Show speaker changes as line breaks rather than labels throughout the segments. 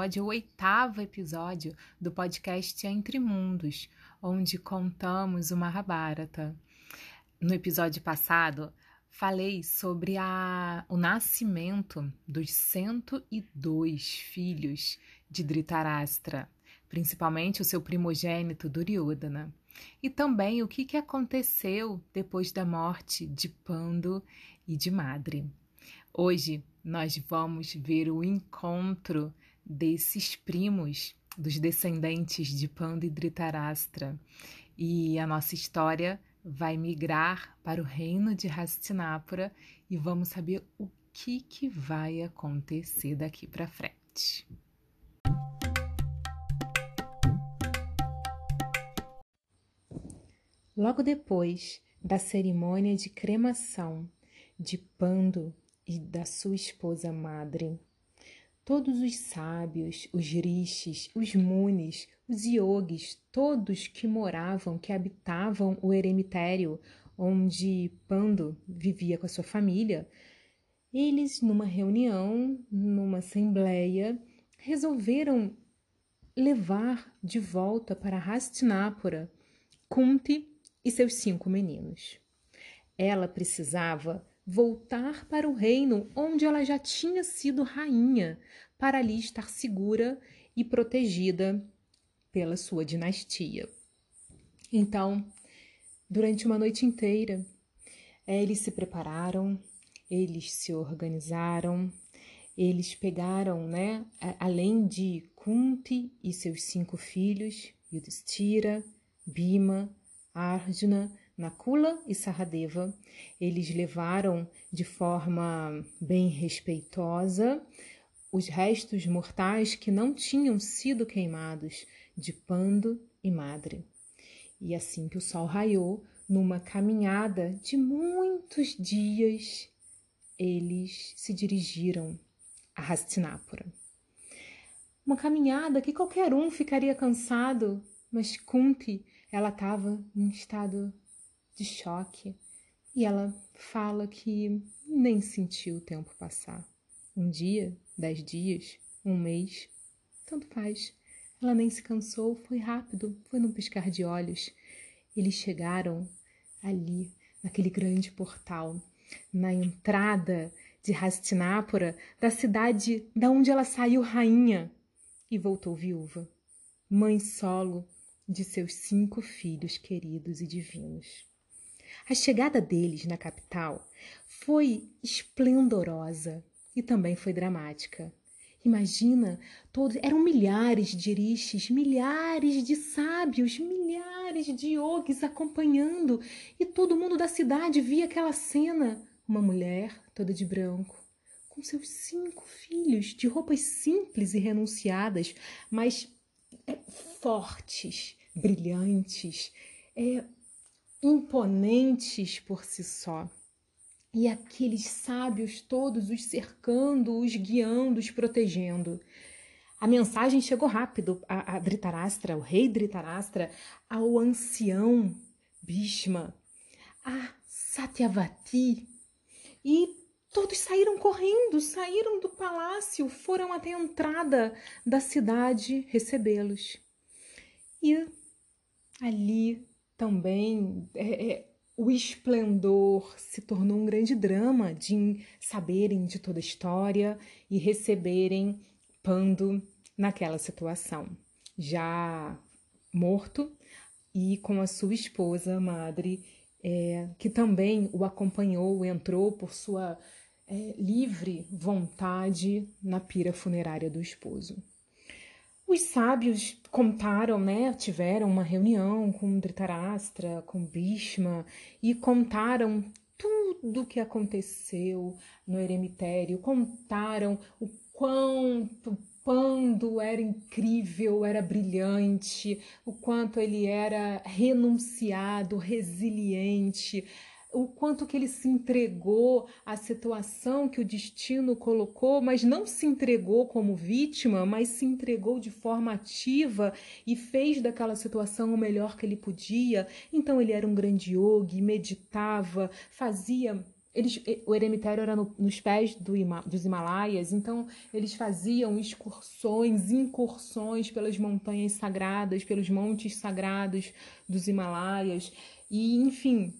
episódio, o oitavo episódio do podcast Entre Mundos, onde contamos o Mahabharata. No episódio passado, falei sobre a, o nascimento dos 102 filhos de Dhritarashtra, principalmente o seu primogênito Duryodhana, e também o que, que aconteceu depois da morte de Pando e de Madre. Hoje nós vamos ver o encontro desses primos, dos descendentes de Panda e Dhritarashtra. E a nossa história vai migrar para o reino de Hastinapura e vamos saber o que, que vai acontecer daqui para frente. Logo depois da cerimônia de cremação de Pando e da sua esposa madre. Todos os sábios, os rishis, os munis, os yogis, todos que moravam, que habitavam o eremitério onde Pando vivia com a sua família, eles, numa reunião, numa assembleia, resolveram levar de volta para Hastinapura Kunti e seus cinco meninos. Ela precisava voltar para o reino onde ela já tinha sido rainha, para ali estar segura e protegida pela sua dinastia. Então, durante uma noite inteira, eles se prepararam, eles se organizaram, eles pegaram, né, além de Kunti e seus cinco filhos, Yudhishthira, Bima, Arjuna, Nakula e Saradeva, eles levaram de forma bem respeitosa os restos mortais que não tinham sido queimados de Pando e Madre. E assim que o sol raiou, numa caminhada de muitos dias, eles se dirigiram a Hastinapura. Uma caminhada que qualquer um ficaria cansado, mas Kunti, ela estava em estado de choque e ela fala que nem sentiu o tempo passar. Um dia, dez dias, um mês, tanto faz. Ela nem se cansou, foi rápido, foi num piscar de olhos. Eles chegaram ali, naquele grande portal, na entrada de Hastinapura, da cidade da onde ela saiu rainha e voltou viúva, mãe solo de seus cinco filhos queridos e divinos. A chegada deles na capital foi esplendorosa e também foi dramática. Imagina, todos eram milhares de rishis, milhares de sábios, milhares de yogis acompanhando, e todo mundo da cidade via aquela cena. Uma mulher toda de branco, com seus cinco filhos, de roupas simples e renunciadas, mas é, fortes, brilhantes, é, imponentes por si só. E aqueles sábios todos os cercando, os guiando, os protegendo. A mensagem chegou rápido a, a o rei Dhritarashtra, ao ancião Bhishma, a Satyavati, e todos saíram correndo, saíram do palácio, foram até a entrada da cidade recebê-los. E ali também é, é, o esplendor se tornou um grande drama de saberem de toda a história e receberem Pando naquela situação, já morto e com a sua esposa, madre, é, que também o acompanhou, entrou por sua é, livre vontade na pira funerária do esposo. Os sábios contaram, né, tiveram uma reunião com Dhritarashtra, com Bhishma e contaram tudo o que aconteceu no eremitério, contaram o quanto Pando era incrível, era brilhante, o quanto ele era renunciado, resiliente, o quanto que ele se entregou à situação que o destino colocou, mas não se entregou como vítima, mas se entregou de forma ativa e fez daquela situação o melhor que ele podia. Então ele era um grande yogi, meditava, fazia eles, o eremitério era no, nos pés do, dos Himalaias, então eles faziam excursões, incursões pelas montanhas sagradas, pelos montes sagrados dos Himalaias, e enfim,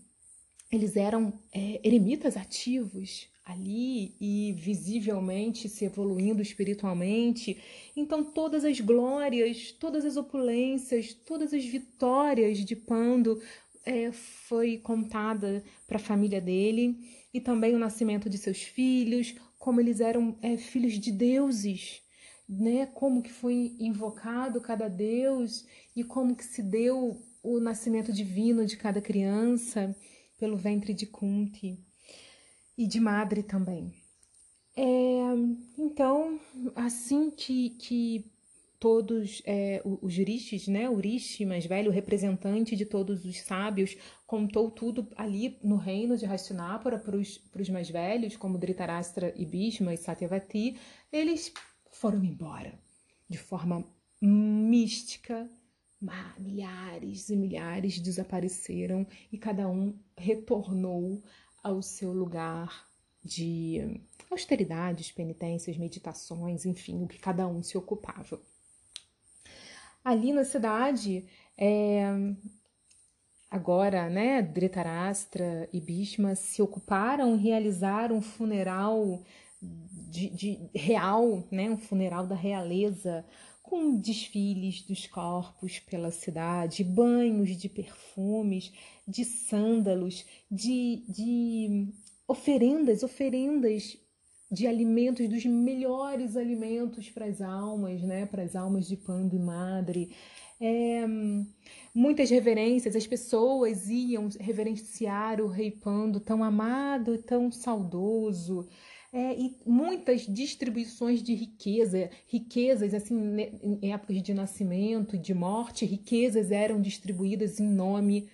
eles eram é, eremitas ativos ali e visivelmente se evoluindo espiritualmente. Então, todas as glórias, todas as opulências, todas as vitórias de Pando é, foi contada para a família dele e também o nascimento de seus filhos, como eles eram é, filhos de deuses, né? Como que foi invocado cada deus e como que se deu o nascimento divino de cada criança pelo ventre de Kunti e de Madre também. É, então, assim que, que todos é, os rishis, né, o rishi mais velho, o representante de todos os sábios, contou tudo ali no reino de Hastinapura para os mais velhos, como Dhritarashtra e Bhishma e Satyavati, eles foram embora de forma mística, milhares e milhares desapareceram e cada um retornou ao seu lugar de austeridades, penitências, meditações, enfim, o que cada um se ocupava. Ali na cidade, é, agora, né, Dhritarashtra e Bhishma se ocuparam em realizar um funeral de, de, real, né, um funeral da realeza, com desfiles dos corpos pela cidade, banhos de perfumes, de sândalos, de, de oferendas, oferendas de alimentos, dos melhores alimentos para as almas, né? Para as almas de Pando e Madre. É, muitas reverências, as pessoas iam reverenciar o rei Pando, tão amado e tão saudoso. É, e muitas distribuições de riqueza, riquezas assim em épocas de nascimento e de morte, riquezas eram distribuídas em nome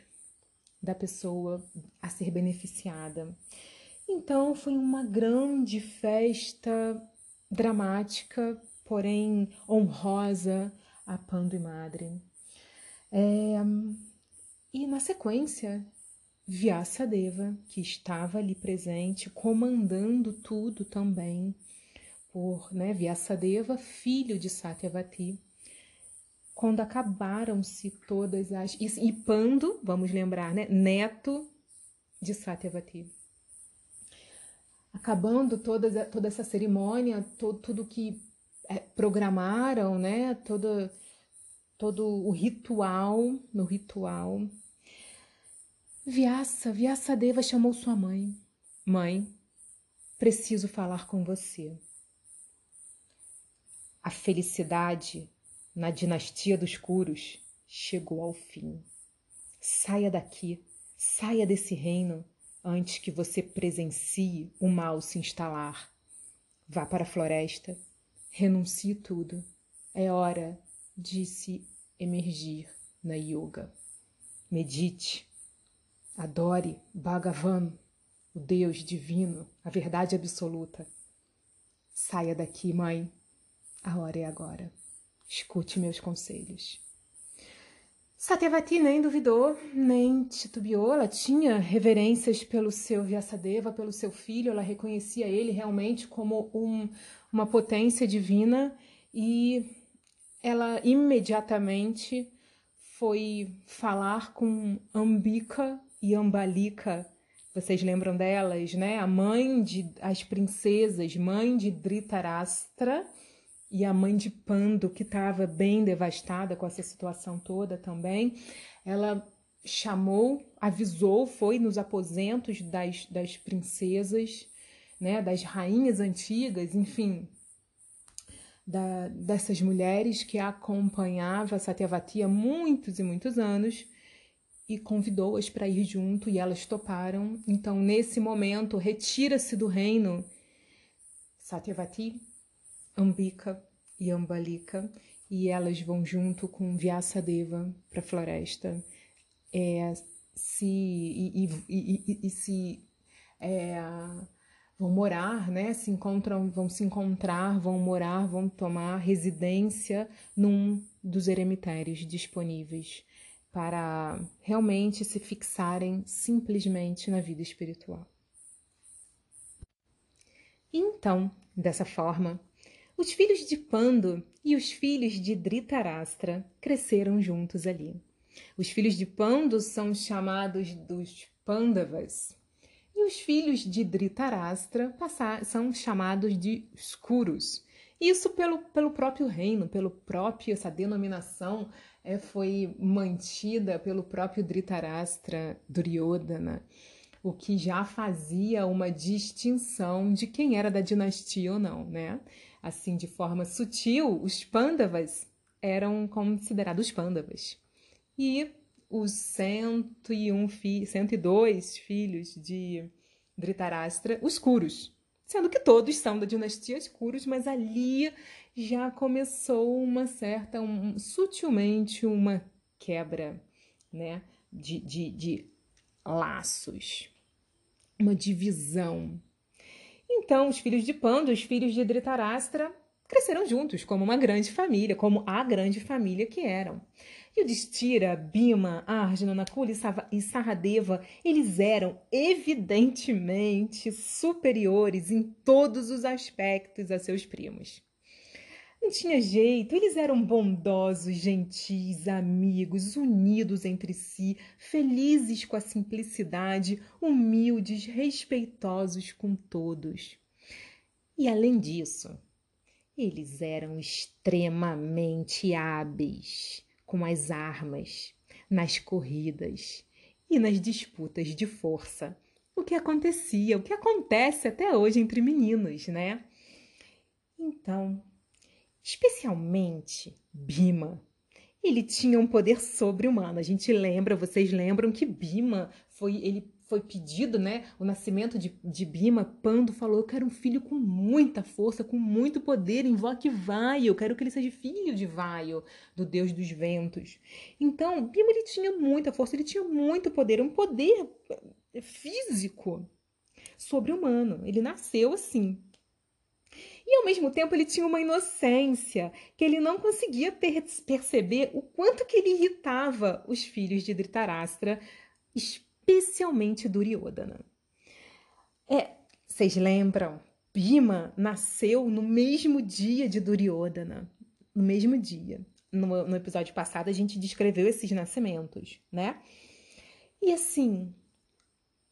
da pessoa a ser beneficiada. Então foi uma grande festa dramática, porém honrosa a Pando e Madre. É, e na sequência, Vyasadeva, que estava ali presente, comandando tudo também, por né, Vyasadeva, filho de Satyavati, quando acabaram-se todas as. E, Pando, vamos lembrar, né, neto de Satyavati acabando toda, toda essa cerimônia, todo, tudo que é, programaram, né? Todo, todo o ritual, no ritual. Vyasa, Deva chamou sua mãe. Mãe, preciso falar com você. A felicidade na dinastia dos Curos chegou ao fim. Saia daqui, saia desse reino antes que você presencie o mal se instalar. Vá para a floresta, renuncie tudo. É hora de se emergir na yoga. Medite, adore Bhagavan, o Deus divino, a verdade absoluta. Saia daqui, mãe. A hora é agora. Escute meus conselhos. Satyavati nem duvidou, nem titubeou, ela tinha reverências pelo seu Vyasadeva, pelo seu filho, ela reconhecia ele realmente como um, uma potência divina e ela imediatamente foi falar com Ambika Ambalika. Vocês lembram delas, né? A mãe de as princesas, mãe de Dhritarashtra e a mãe de Pando, que estava bem devastada com essa situação toda também, ela chamou, avisou, foi nos aposentos das, das princesas, né, das rainhas antigas, enfim, da, dessas mulheres que acompanhava Satyavati há muitos e muitos anos e convidou-as para ir junto e elas toparam. Então, nesse momento, retira-se do reino Satyavati Ambika e Ambalika, e elas vão junto com Vyasadeva para a floresta é, se, e, e, e, e se é, vão morar, né? Se encontram, vão se encontrar, vão morar, vão tomar residência num dos eremitérios disponíveis para realmente se fixarem simplesmente na vida espiritual. Então, dessa forma, os filhos de Pando e os filhos de Dhritarashtra cresceram juntos ali. Os filhos de Pando são chamados dos Pandavas, e os filhos de Dhritarashtra são chamados de Escuros. Isso pelo, pelo próprio reino, pelo próprio, essa denominação é, foi mantida pelo próprio Dhritarashtra Duryodhana, o que já fazia uma distinção de quem era da dinastia ou não, né? Assim, de forma sutil, os Pandavas eram considerados Pandavas. E os 101 fi 102 filhos de Dhritarashtra, os Kuros, sendo que todos são da dinastia de Kuros, mas ali já começou uma certa, um, sutilmente uma quebra, né, de, de, de laços, uma divisão. Então, os filhos de Pando, os filhos de Dhritarashtra, cresceram juntos como uma grande família, como a grande família que eram. Yudhishthira, Bima, Arjuna, Nakula e Saradeva, eles eram evidentemente superiores em todos os aspectos a seus primos. Não tinha jeito, eles eram bondosos, gentis, amigos, unidos entre si, felizes com a simplicidade, humildes, respeitosos com todos. E além disso, eles eram extremamente hábeis com as armas, nas corridas e nas disputas de força. O que acontecia, o que acontece até hoje entre meninos, né? Então, especialmente Bima, ele tinha um poder sobre-humano. A gente lembra, vocês lembram que Bima foi ele foi pedido, né, o nascimento de, de Bima, Pando falou: Eu quero um filho com muita força, com muito poder, invoque Vaio, eu quero que ele seja filho de Vaio, do deus dos ventos. Então, Bima ele tinha muita força, ele tinha muito poder, um poder eh, físico sobre-humano. Ele nasceu assim. E ao mesmo tempo ele tinha uma inocência que ele não conseguia perceber o quanto que ele irritava os filhos de Dhritarashtra, especialmente Duryodhana. É, vocês lembram? Bima nasceu no mesmo dia de Duryodhana, no mesmo dia. No, no episódio passado a gente descreveu esses nascimentos, né? E assim,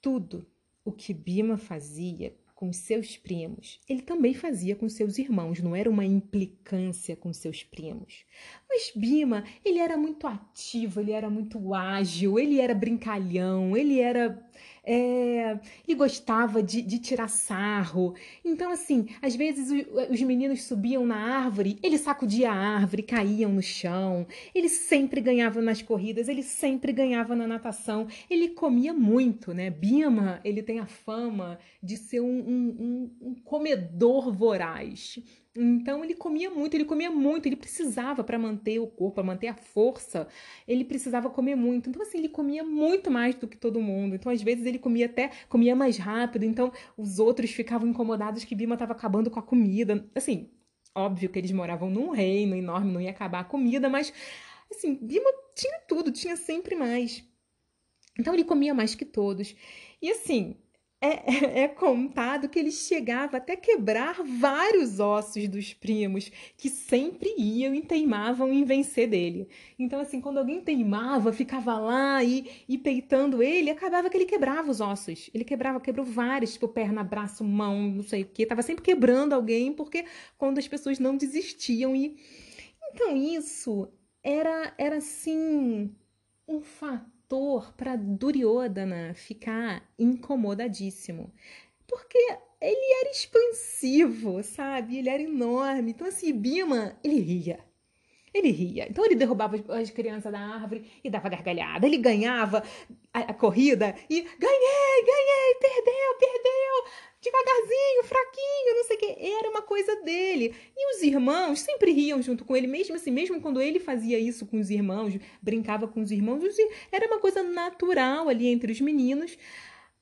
tudo o que Bima fazia com seus primos, ele também fazia com seus irmãos, não era uma implicância com seus primos. Mas Bima, ele era muito ativo, ele era muito ágil, ele era brincalhão, ele era é, ele gostava de, de, tirar sarro. Então, assim, às vezes os meninos subiam na árvore, ele sacudia a árvore, caíam no chão. Ele sempre ganhava nas corridas, ele sempre ganhava na natação. Ele comia muito, né? Bima, ele tem a fama de ser um, um, um, um comedor voraz. Então ele comia muito, ele comia muito, ele precisava para manter o corpo, para manter a força, ele precisava comer muito. Então assim, ele comia muito mais do que todo mundo. Então às vezes ele comia até comia mais rápido, então os outros ficavam incomodados que Bima estava acabando com a comida. Assim, óbvio que eles moravam num reino enorme, não ia acabar a comida, mas assim, Bima tinha tudo, tinha sempre mais. Então ele comia mais que todos. E assim, é, é, é, contado que ele chegava até quebrar vários ossos dos primos, que sempre iam e teimavam em vencer dele. Então, assim, quando alguém teimava, ficava lá e, e peitando ele, acabava que ele quebrava os ossos. Ele quebrava, quebrou vários, tipo perna, braço, mão, não sei o que. Tava sempre quebrando alguém, porque quando as pessoas não desistiam. E Então, isso era, era assim, um fato fator para Duryodhana ficar incomodadíssimo. Porque ele era expansivo, sabe? Ele era enorme. Então, assim, Bima, ele ria. Ele ria. Então ele derrubava as crianças da árvore e dava gargalhada. Ele ganhava a, a corrida e ganhei, ganhei, perdeu, perdeu devagarzinho, fraquinho, não sei o que. Era uma coisa dele. E os irmãos sempre riam junto com ele, mesmo assim, mesmo quando ele fazia isso com os irmãos, brincava com os irmãos, era uma coisa natural ali entre os meninos.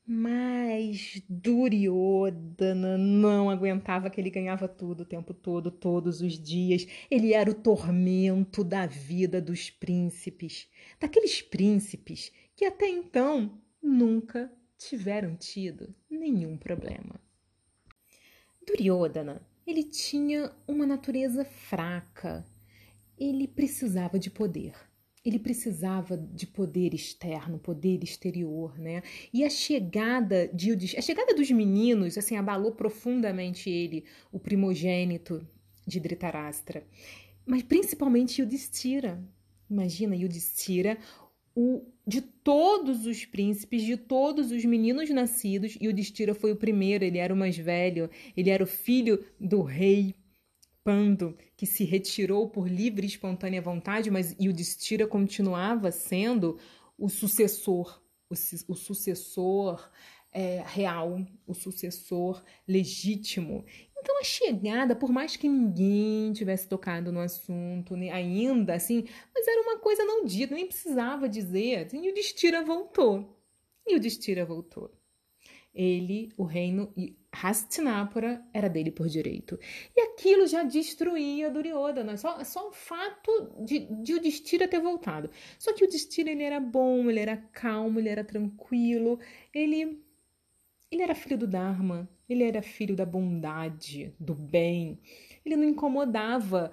Mas Duryodhana não aguentava que ele ganhava tudo o tempo todo, todos os dias. Ele era o tormento da vida dos príncipes, daqueles príncipes que até então nunca tiveram tido nenhum problema. Duryodhana, ele tinha uma natureza fraca. Ele precisava de poder. Ele precisava de poder externo, poder exterior, né? E a chegada de a chegada dos meninos, assim, abalou profundamente ele, o primogênito de Dhritarashtra, mas principalmente Yudhishthira. Imagina Yudhishthira, o de todos os príncipes, de todos os meninos nascidos, e o Destira foi o primeiro, ele era o mais velho, ele era o filho do rei Pando, que se retirou por livre e espontânea vontade, mas e o Destira continuava sendo o sucessor, o, o sucessor é, real, o sucessor legítimo. Então a chegada, por mais que ninguém tivesse tocado no assunto né, ainda, assim, mas era uma coisa não dita, nem precisava dizer. Assim, e o Destira voltou. E o Destira voltou. Ele, o reino e Hastinapura era dele por direito. E aquilo já destruía Duryodhana. Só, só o fato de, de o Destira ter voltado. Só que o Destira ele era bom, ele era calmo, ele era tranquilo, ele ele era filho do Dharma, ele era filho da bondade, do bem. Ele não incomodava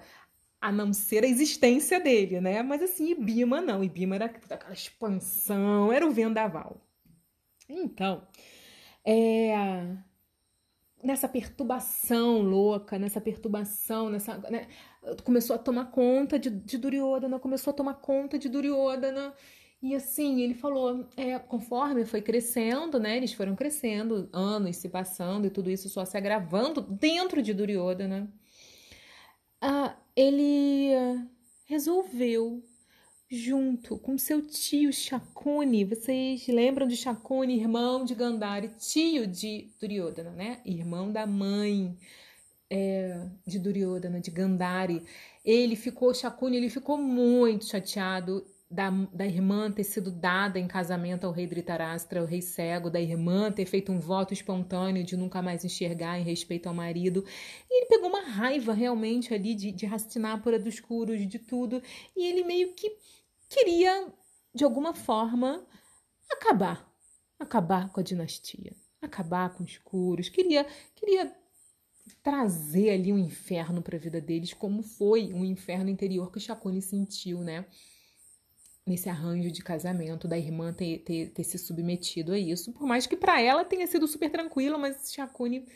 a não ser a existência dele, né? Mas assim, Ibima não. Ibima era aquela expansão, era o vendaval. Então, é, nessa perturbação louca, nessa perturbação, nessa, né, começou a tomar conta de, de Duryodhana, começou a tomar conta de Duryodhana. E assim, ele falou, é, conforme foi crescendo, né? Eles foram crescendo, anos se passando e tudo isso só se agravando dentro de Duryodhana. Ah, ele resolveu, junto com seu tio Shakuni, vocês lembram de Shakuni, irmão de Gandhari, tio de Duryodhana, né? Irmão da mãe é, de Duryodhana, de Gandhari. Ele ficou, Shakuni, ele ficou muito chateado da, da irmã ter sido dada em casamento ao rei Dhritarashtra, o rei cego, da irmã ter feito um voto espontâneo de nunca mais enxergar em respeito ao marido. E ele pegou uma raiva realmente ali de, de Hastinapura dos Kuros, de tudo, e ele meio que queria, de alguma forma, acabar. Acabar com a dinastia, acabar com os Kuros, queria, queria trazer ali um inferno para a vida deles, como foi um inferno interior que Shakuni sentiu, né? Nesse arranjo de casamento da irmã ter, ter, ter se submetido a isso, por mais que para ela tenha sido super tranquila, mas Shakuni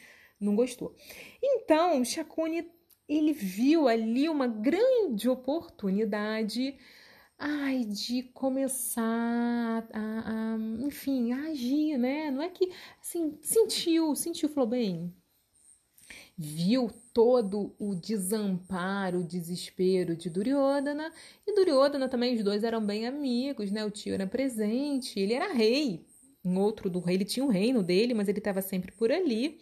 não gostou. Então, Shakuni ele viu ali uma grande oportunidade ai, de começar a, a, enfim, a agir, né? Não é que, assim, sentiu, sentiu, falou bem, viu todo o desamparo, o desespero de Duryodhana, e Duryodhana também, os dois eram bem amigos, né? O tio era presente, ele era rei, um outro do rei, ele tinha o um reino dele, mas ele estava sempre por ali.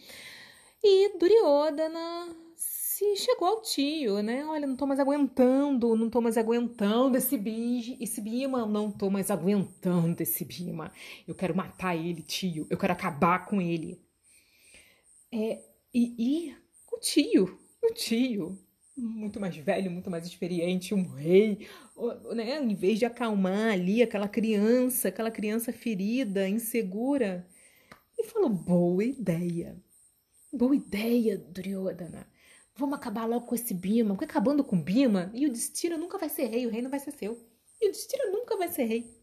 E Duryodhana se chegou ao tio, né? Olha, não tô mais aguentando, não tô mais aguentando esse bicho, esse Bima, não tô mais aguentando esse Bima. Eu quero matar ele, tio. Eu quero acabar com ele. É, e, e o tio, o tio, muito mais velho, muito mais experiente, um rei, né? Em vez de acalmar ali aquela criança, aquela criança ferida, insegura, ele falou: boa ideia, boa ideia, Duryodhana. Vamos acabar logo com esse Bima, porque acabando com Bima, e o Destira nunca vai ser rei, o reino vai ser seu. E o Destira nunca vai ser rei.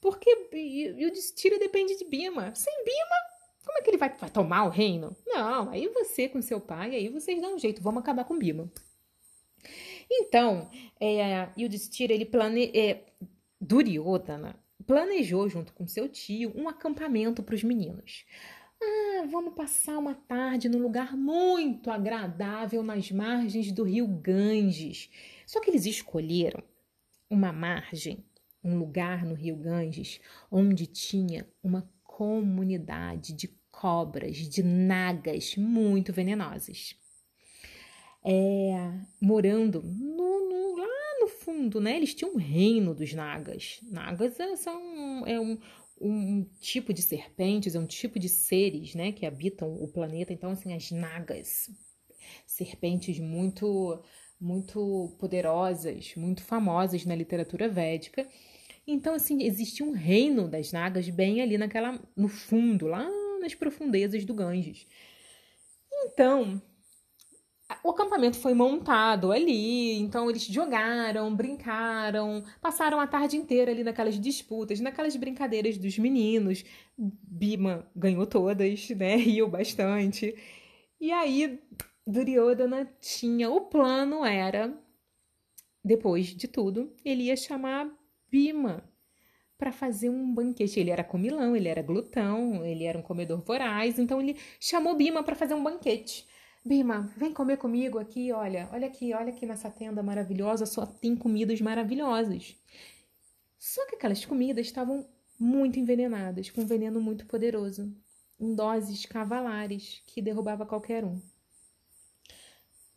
Porque e, o Destira depende de Bima. Sem Bima, como é que ele vai, vai tomar o reino? Não, aí você com seu pai, aí vocês dão um jeito, vamos acabar com Bima. Então, é, Yudhishthira, ele plane... É, Duryodhana planejou junto com seu tio um acampamento para os meninos. Ah, vamos passar uma tarde num lugar muito agradável nas margens do rio Ganges. Só que eles escolheram uma margem, um lugar no rio Ganges, onde tinha uma comunidade de cobras, de nagas muito venenosas. É, morando no, no, lá no fundo, né? Eles tinham um reino dos nagas. Nagas é, são é um, um tipo de serpentes, é um tipo de seres, né, que habitam o planeta. Então, assim, as nagas, serpentes muito muito poderosas, muito famosas na literatura védica. Então, assim, existe um reino das nagas bem ali naquela, no fundo, lá nas profundezas do Ganges. Então, o acampamento foi montado ali, então eles jogaram, brincaram, passaram a tarde inteira ali naquelas disputas, naquelas brincadeiras dos meninos. Bima ganhou todas, né? Riu bastante. E aí, Duryodhana tinha. O plano era, depois de tudo, ele ia chamar Bima para fazer um banquete. Ele era comilão, ele era glutão, ele era um comedor voraz, então ele chamou Bima para fazer um banquete. Bima, vem comer comigo aqui, olha, olha aqui, olha aqui nessa tenda maravilhosa, só tem comidas maravilhosas. Só que aquelas comidas estavam muito envenenadas, com veneno muito poderoso, em doses cavalares que derrubava qualquer um.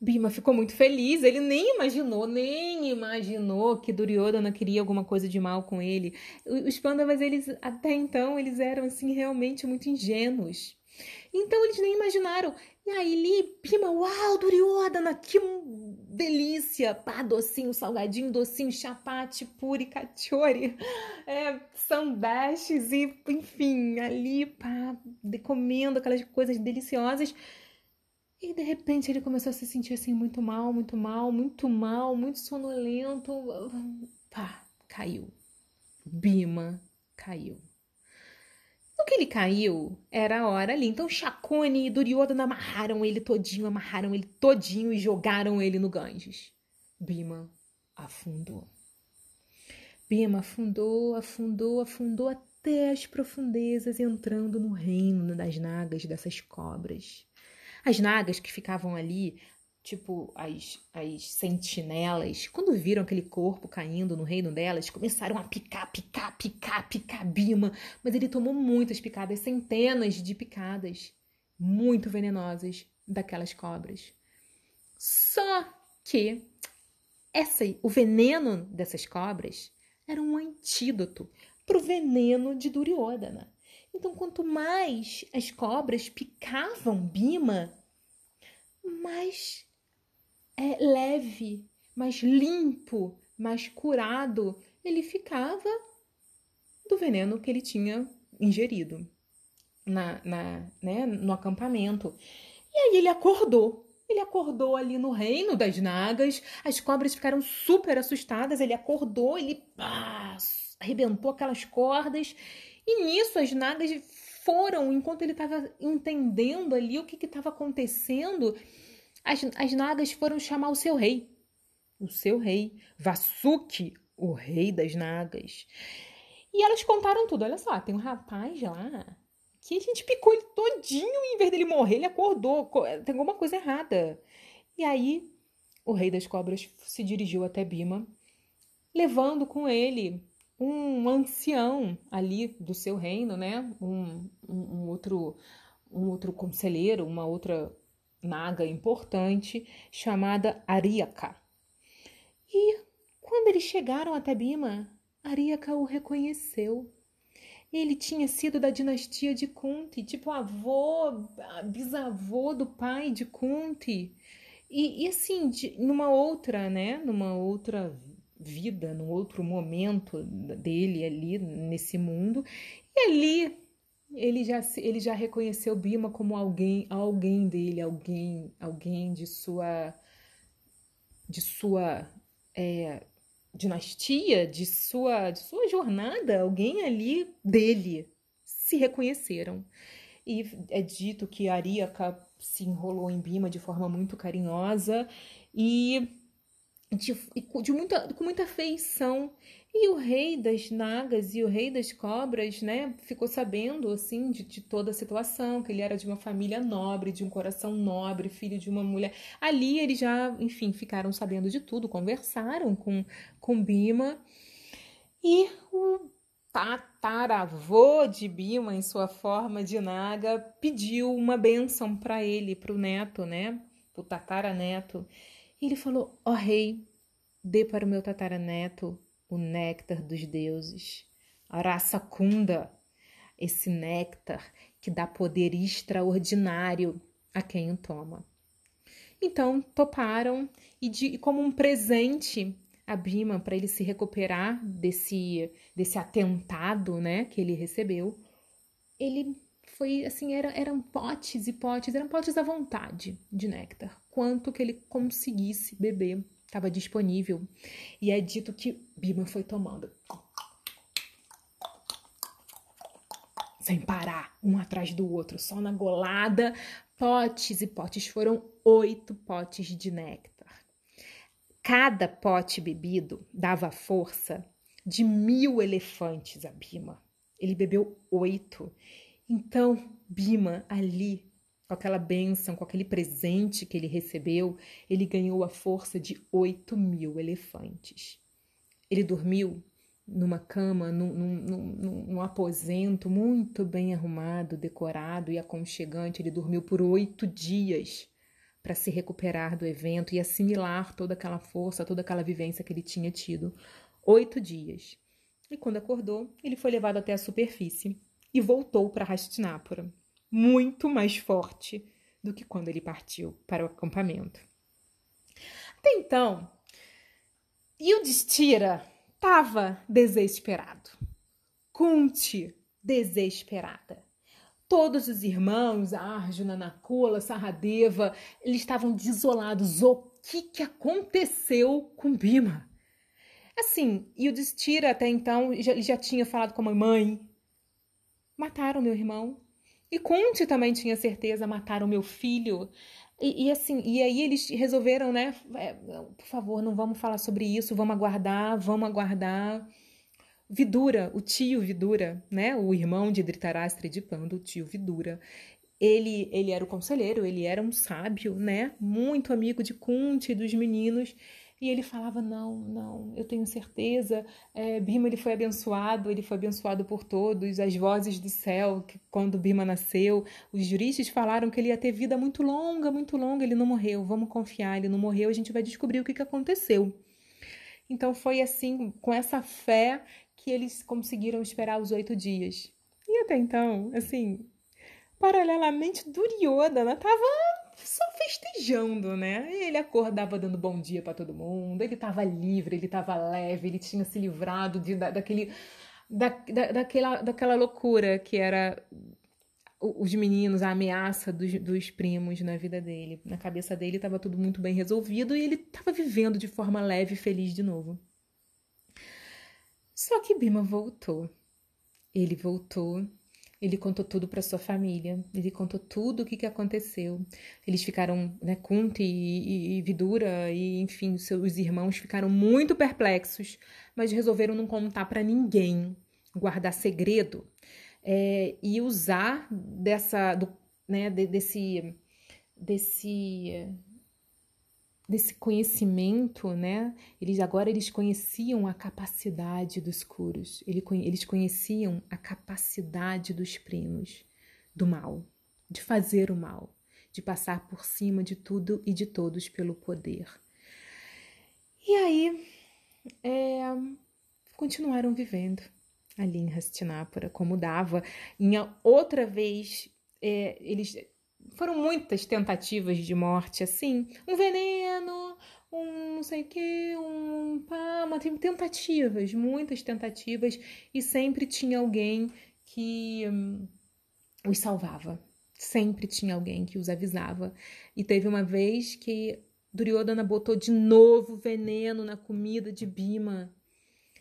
Bima ficou muito feliz, ele nem imaginou, nem imaginou que Duryodhana queria alguma coisa de mal com ele. Os Pandavas, eles até então, eles eram assim realmente muito ingênuos. Então eles nem imaginaram. E aí ele, Pima, uau, Duryodhana, que delícia! Pá, docinho, salgadinho, docinho, chapate, puri, cachori, é, e, enfim, ali, pá, comendo aquelas coisas deliciosas. E de repente ele começou a se sentir assim muito mal, muito mal, muito mal, muito sonolento. Pá, caiu. Bima caiu. No que ele caiu, era a hora ali. Então Chacone e Duryodhana amarraram ele todinho, amarraram ele todinho e jogaram ele no Ganges. Bima afundou. Bima afundou, afundou, afundou até as profundezas, entrando no reino das nagas dessas cobras. As nagas que ficavam ali tipo, as, as sentinelas, quando viram aquele corpo caindo no reino delas, começaram a picar, picar, picar, picar Bima. Mas ele tomou muitas picadas, centenas de picadas, muito venenosas daquelas cobras. Só que essa, o veneno dessas cobras era um antídoto para o veneno de Duryodhana. Então, quanto mais as cobras picavam Bima, mais é, leve, mais limpo, mais curado ele ficava do veneno que ele tinha ingerido na, na, né, no acampamento. E aí ele acordou. Ele acordou ali no reino das nagas. As cobras ficaram super assustadas. Ele acordou, ele pá, arrebentou aquelas cordas. E nisso as nagas foram, enquanto ele estava entendendo ali o que estava acontecendo, as, as nagas foram chamar o seu rei, o seu rei, Vasuki, o rei das nagas. E elas contaram tudo. Olha só, tem um rapaz lá que a gente picou ele todinho e em vez dele morrer, ele acordou. Tem alguma coisa errada. E aí, o rei das cobras se dirigiu até Bima, levando com ele um ancião ali do seu reino, né? Um, um, um outro um outro conselheiro, uma outra naga importante chamada Ariaka. E quando eles chegaram até Bima, Ariaka o reconheceu. Ele tinha sido da dinastia de Kunti, tipo avô, bisavô do pai de Kunti. E, e assim, de, numa outra, né, numa outra vida, num outro momento dele ali nesse mundo. E ali ele já, ele já reconheceu Bima como alguém, alguém dele, alguém, alguém de sua, de sua é, dinastia, de sua, de sua jornada, alguém ali dele se reconheceram. E é dito que Ariaka se enrolou em Bima de forma muito carinhosa e de, de muita, com muita afeição. E o rei das nagas e o rei das cobras, né, ficou sabendo, assim, de, de, toda a situação, que ele era de uma família nobre, de um coração nobre, filho de uma mulher. Ali eles já, enfim, ficaram sabendo de tudo, conversaram com, com Bima. E o tataravô de Bima, em sua forma de naga, pediu uma bênção para ele, para o neto, né, para o tataraneto. E ele falou, ó oh, rei, dê para o meu tataraneto o néctar dos deuses, Arasakunda, esse néctar que dá poder extraordinário a quem o toma. Então toparam e, de, como um presente a Bima para ele se recuperar desse desse atentado, né, que ele recebeu, ele foi assim, era, eram potes e potes, eram potes à vontade de néctar. Quanto que ele conseguisse beber, estava disponível. E é dito que Bima foi tomando. Sem parar, um atrás do outro, só na golada, potes e potes. Foram oito potes de néctar. Cada pote bebido dava força de mil elefantes a Bima. Ele bebeu oito. Então, Bima, ali, com aquela bênção, com aquele presente que ele recebeu, ele ganhou a força de oito mil elefantes. Ele dormiu numa cama, num, num, num, num, aposento muito bem arrumado, decorado e aconchegante. Ele dormiu por oito dias para se recuperar do evento e assimilar toda aquela força, toda aquela vivência que ele tinha tido. Oito dias. E quando acordou, ele foi levado até a superfície e voltou para Hastinapura, muito mais forte do que quando ele partiu para o acampamento. Até então, Yudhishthira estava desesperado. Kunti, desesperada. Todos os irmãos, Arjuna, Nakula, Saradeva, eles estavam desolados. O que, que aconteceu com Bima? Assim, Yudhishthira até então já, já tinha falado com a mãe, mataram meu irmão. E Kunti também tinha certeza, mataram meu filho. E, e, assim, e aí eles resolveram, né? É, por favor, não vamos falar sobre isso, vamos aguardar, vamos aguardar. Vidura, o tio Vidura, né? O irmão de Dhritarashtra de Panda, o tio Vidura. Ele, ele era o conselheiro, ele era um sábio, né? Muito amigo de Kunti, dos meninos. E ele falava: Não, não, eu tenho certeza. É, Bima ele foi abençoado, ele foi abençoado por todos. As vozes do céu, que quando Bima nasceu, os juristas falaram que ele ia ter vida muito longa, muito longa. Ele não morreu, vamos confiar, ele não morreu. A gente vai descobrir o que, que aconteceu. Então foi assim, com essa fé, que eles conseguiram esperar os oito dias. E até então, assim, paralelamente, Duryodhana estava só festejando, né? Ele acordava dando bom dia para todo mundo, ele estava livre, ele estava leve, ele tinha se livrado de, da, daquele, da, da, daquela, daquela loucura que era os meninos, a ameaça dos, dos primos na vida dele. Na cabeça dele estava tudo muito bem resolvido e ele estava vivendo de forma leve e feliz de novo. Só que Bima voltou. Ele voltou ele contou tudo para sua família, ele contou tudo o que, que aconteceu. Eles ficaram, né, Kunti e, e, Vidura e, enfim, seus irmãos ficaram muito perplexos, mas resolveram não contar para ninguém, guardar segredo é, e usar dessa, do, né, desse, desse desse conhecimento, né? Eles agora eles conheciam a capacidade dos curos, eles conheciam a capacidade dos primos do mal, de fazer o mal, de passar por cima de tudo e de todos pelo poder. E aí é, continuaram vivendo ali em Hastinapura, como dava. Em outra vez, é, eles foram muitas tentativas de morte, assim, um veneno, um não sei o que, um pá, uma, tentativas, muitas tentativas, e sempre tinha alguém que hum, os salvava. Sempre tinha alguém que os avisava. E teve uma vez que Duryodhana botou de novo veneno na comida de Bima.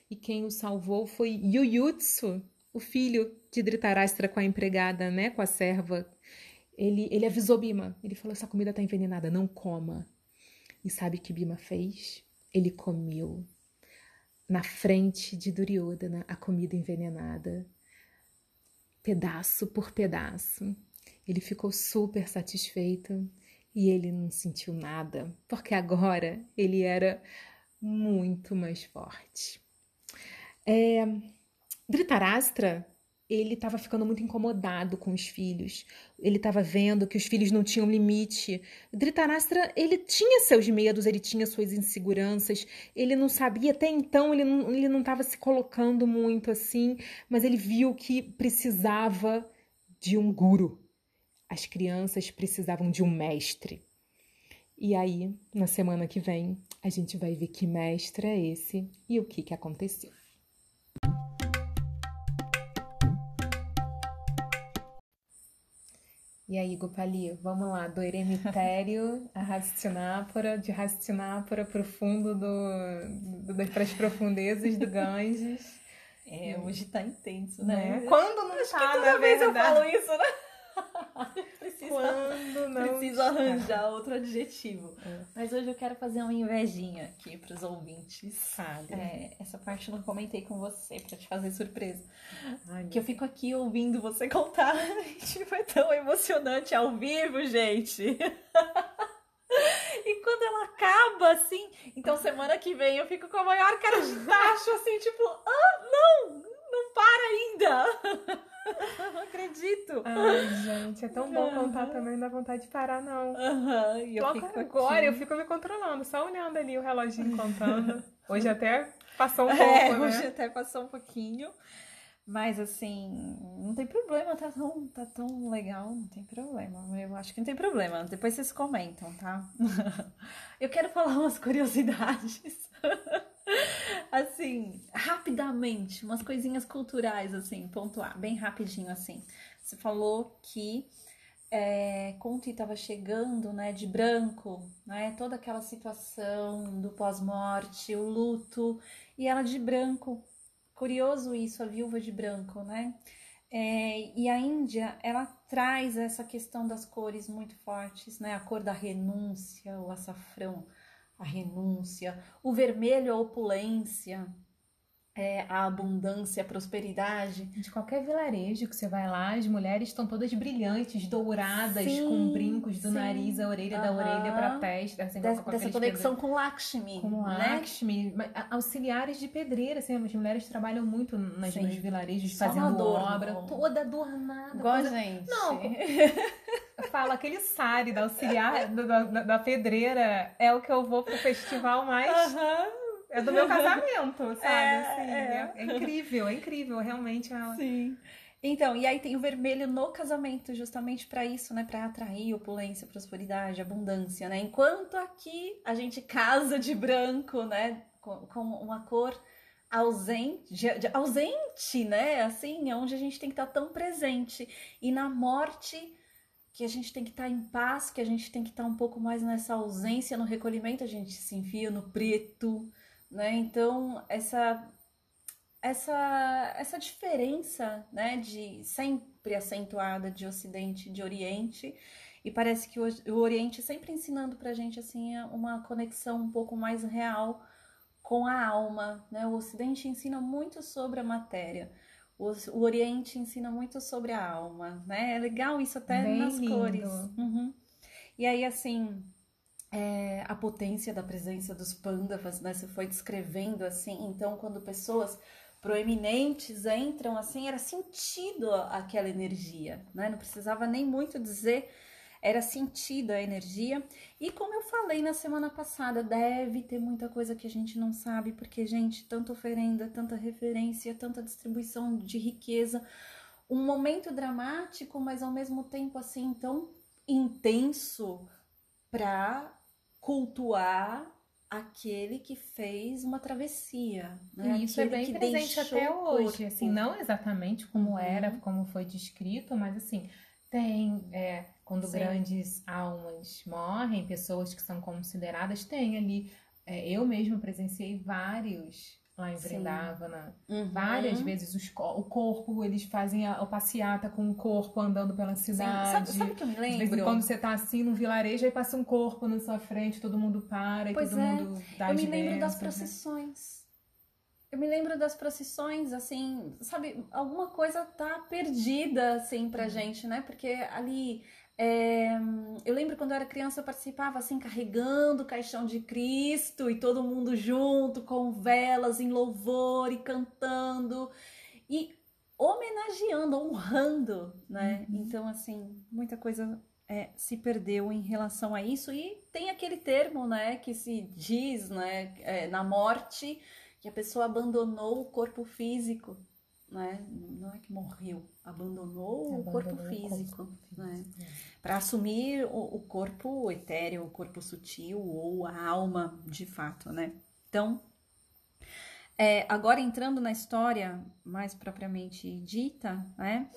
E quem o salvou foi Yuyutsu, o filho de Dhritarashtra com a empregada, né, com a serva ele, ele avisou Bima. Ele falou: essa comida está envenenada, não coma. E sabe o que Bima fez? Ele comeu na frente de Duryodhana a comida envenenada, pedaço por pedaço. Ele ficou super satisfeito e ele não sentiu nada, porque agora ele era muito mais forte. É, ele estava ficando muito incomodado com os filhos. Ele estava vendo que os filhos não tinham limite. Dhritarashtra, ele tinha seus medos, ele tinha suas inseguranças. Ele não sabia, até então ele não ele não estava se colocando muito assim, mas ele viu que precisava de um guru. As crianças precisavam de um mestre. E aí, na semana que vem, a gente vai ver que mestre é esse e o que, que aconteceu. E aí, Gopali, vamos lá, do eremitério a Rastinápora, de Rastinápora para o fundo do, do, para as profundezas do Ganges.
É, hoje tá intenso, né?
né? Quando não
Acho
tá,
que toda vez eu
verdade.
falo isso, né? preciso,
Quando não
preciso
tá.
arranjar outro adjetivo.
É.
Mas hoje eu quero fazer uma invejinha aqui pros ouvintes.
Sabe?
É, essa parte eu não comentei com você pra te fazer surpresa.
Ai,
Que eu fico aqui ouvindo você contar. tipo, é tão emocionante ao vivo, gente. E quando ela acaba, assim, então semana que vem eu fico com a maior cara de tacho, assim, tipo, ah, não, não para ainda. Não acredito.
Ai, gente, é tão bom contar também, não dá vontade de parar, não.
Aham, e eu
Logo
fico
agora
aqui.
eu fico me controlando, só olhando ali o reloginho contando. Hoje até passou um pouco,
É,
né?
hoje até passou um pouquinho. Mas assim, não tem problema, tá tão, tá tão legal, não tem problema. Eu acho que não tem problema. Depois vocês comentam, tá? Eu quero falar umas curiosidades. Assim, rapidamente, umas coisinhas culturais, assim, pontuar, bem rapidinho, assim. Você falou que é, Conte estava chegando, né, de branco, né, toda aquela situação do pós-morte, o luto, e ela de branco. Curioso isso, a viúva de branco, né? É, e a Índia, ela traz essa questão das cores muito fortes, né? A cor da renúncia, o açafrão, a renúncia, o vermelho, a opulência, é, a abundância, a prosperidade.
De qualquer vilarejo que você vai lá, as mulheres estão todas brilhantes, douradas,
Sim,
com brincos do
sim.
nariz, a orelha da
Aham.
orelha pra testa, assim,
Des-
com
dessa conexão com Lakshmi,
com
né?
Lakshmi, auxiliares de pedreira, assim, as mulheres trabalham muito nas,
Sim.
nos vilarejos
Só
fazendo
adorno.
obra, toda adornada.
Igual gente.
Não, falo, aquele sari da auxiliar do- da, da- pedreira é o que eu vou pro festival mais.
Aham,
É do meu casamento, sabe?
É,
assim,
é.
é. é incrível, é incrível, realmente. É
sim. Então, e aí tem o vermelho no casamento, justamente para isso, né? Para atrair opulência, prosperidade, abundância, né? Enquanto aqui a gente casa de branco, né? Com, com uma cor ausente, de- de- ausente, né? Assim, é onde a gente tem que estar tão presente. E na morte, que a gente tem que estar em paz, que a gente tem que estar um pouco mais nessa ausência, no recolhimento, a gente se enfia no preto, né? Então, essa essa, essa diferença, né, de sempre acentuada de Ocidente e de Oriente, e parece que o, o Oriente sempre ensinando pra gente, assim, uma conexão um pouco mais real com a alma, né, o Ocidente ensina muito sobre a matéria, o, o Oriente ensina muito sobre a alma, né, é legal isso até
Bem
nas
lindo.
cores. Uhum. E aí, assim, é, a potência da presença dos pândavas, né? Você foi descrevendo assim. Então, quando pessoas proeminentes entram assim, era sentido aquela energia, né? Não precisava nem muito dizer, era sentido a energia. E como eu falei na semana passada, deve ter muita coisa que a gente não sabe, porque, gente, tanta oferenda, tanta referência, tanta distribuição de riqueza, um momento dramático, mas ao mesmo tempo assim tão intenso para cultuar aquele que fez uma travessia, né?
E isso é
Aquele
bem
que
presente até hoje,
corpo.
assim, não exatamente como
Uhum.
era, como foi descrito, mas assim, tem, é, quando
Sim.
grandes almas morrem, pessoas que são consideradas, tem ali, é, eu mesmo presenciei vários lá em
Sim.
Vrindavana,
Uhum.
várias vezes os o corpo, eles fazem a, a passeata com o corpo andando pela
Sim.
cidade.
Sabe, sabe o que eu me
De vez em
lembro?
quando você tá assim num vilarejo, aí passa um corpo na sua frente, todo mundo para e
Pois
todo
é.
mundo dá
Eu me lembro das
né?
procissões. Eu me lembro das procissões, assim, sabe, alguma coisa tá perdida, assim, pra gente, né? Porque ali, é, eu lembro quando eu era criança, eu participava, assim, carregando o caixão de Cristo e todo mundo junto, com velas, em louvor e cantando e homenageando, honrando, né?
Uhum.
Então, assim, muita coisa é, se perdeu em relação a isso e tem aquele termo, né, que se diz, né, é, na morte, que a pessoa abandonou o corpo físico, né, não é que morreu, abandonou, o
Abandonou
corpo
o corpo
físico,
físico,
né,
é.
para assumir o, o corpo etéreo, o corpo sutil ou a alma de fato, né. Então, é, agora entrando na história mais propriamente dita, né,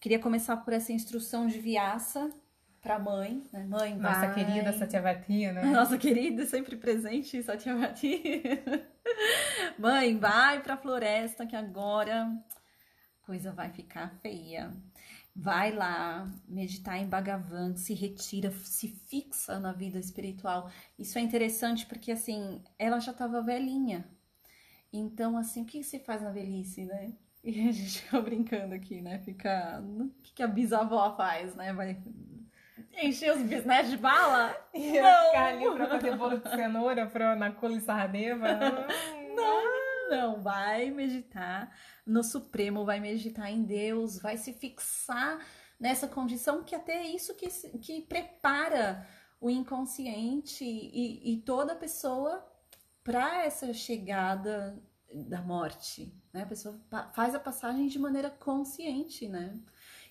Queria começar por essa instrução de Vyasa para mãe, né? Mãe,
Nossa
vai.
querida Satyavati, né?
Nossa querida, sempre presente, Satyavati. mãe, vai para a floresta que agora a coisa vai ficar feia. Vai lá meditar em Bhagavan, se retira, se fixa na vida espiritual. Isso é interessante porque assim, ela já estava velhinha. Então, assim, o que se faz na velhice, né? E a gente fica brincando aqui, né? Fica. O que, a bisavó faz, né? Vai encher os bisnetos de bala?
E ficar ali pra fazer bolo de cenoura pra, na Kulisardeva?
Não, não. Vai meditar no Supremo, vai meditar em Deus, vai se fixar nessa condição que até é isso que, que prepara o inconsciente e, e toda pessoa para essa chegada da morte, né? A pessoa faz a passagem de maneira consciente, né?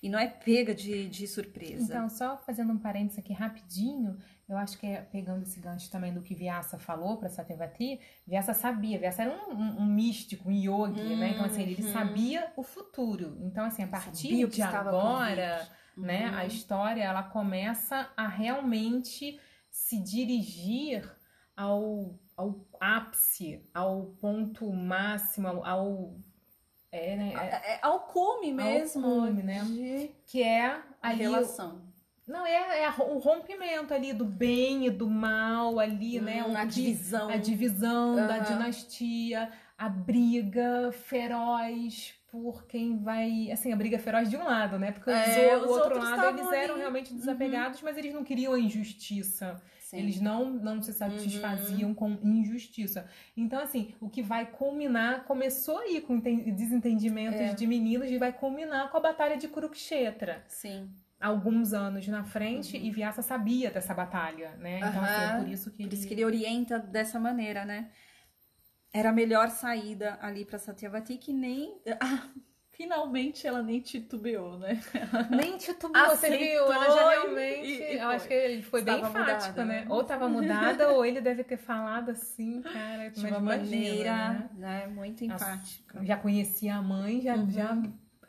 E não é pega de, de surpresa.
Então, só fazendo um parênteses aqui rapidinho, eu acho que é pegando esse gancho também do que Vyasa falou para Satyavati, Vyasa sabia, Vyasa era um, um, um místico, um yogi, uhum, né? Então, assim, ele uhum. sabia o futuro. Então, assim, a partir de agora, né, a uhum. história, ela começa a realmente se dirigir ao, ao ápice, ao ponto máximo, ao, ao
é, né, é, é, ao cume mesmo,
ao cume, né? De... Que é
a relação.
Não, é, é, o rompimento ali do bem e do mal ali, né?
hum, né? a divisão.
A divisão uhum. da dinastia, a briga feroz por quem vai. Assim, a briga feroz de um lado, né? Porque é, o outro lado eles ali. eram realmente desapegados, uhum. mas eles não queriam a injustiça. Sim. Eles não, não se satisfaziam uhum. com injustiça. Então, assim, o que vai culminar, começou aí com desentendimentos é. de meninos e vai culminar com a Batalha de Kurukshetra.
Sim
alguns anos na frente uhum. e Vyasa sabia dessa batalha, né? Então, uhum. assim, é por isso que
por
ele...
isso que ele orienta dessa maneira, né? Era a melhor saída ali para Satyavati que nem ah, finalmente ela nem titubeou, né?
Nem titubeou, você viu? Ela já realmente. E, e eu acho que ele foi bem enfático, mudada, né? Ou tava mudada, ou ele deve ter falado assim, cara.
De uma maneira né? né? muito enfática.
Já conhecia a mãe, já, uhum. já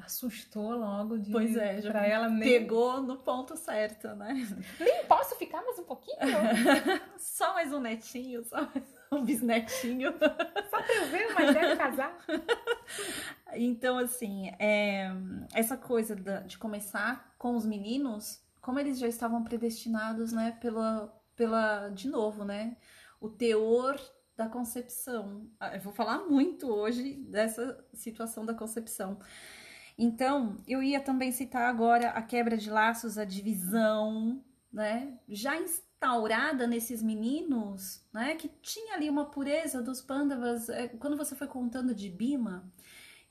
assustou logo de
Pois é, já
ela nem...
pegou no ponto certo, né?
Nem posso ficar mais um pouquinho?
só mais um netinho, só mais um bisnetinho.
Só pra eu ver, mas deve casar.
Então, assim, é, essa coisa de começar com os meninos, como eles já estavam predestinados, né, pela, pela de novo, né, o teor da concepção. Ah, eu vou falar muito hoje dessa situação da concepção. Então, eu ia também citar agora a quebra de laços, a divisão, né, já instaurada nesses meninos, né, que tinha ali uma pureza dos Pandavas. É, quando você foi contando de Bima,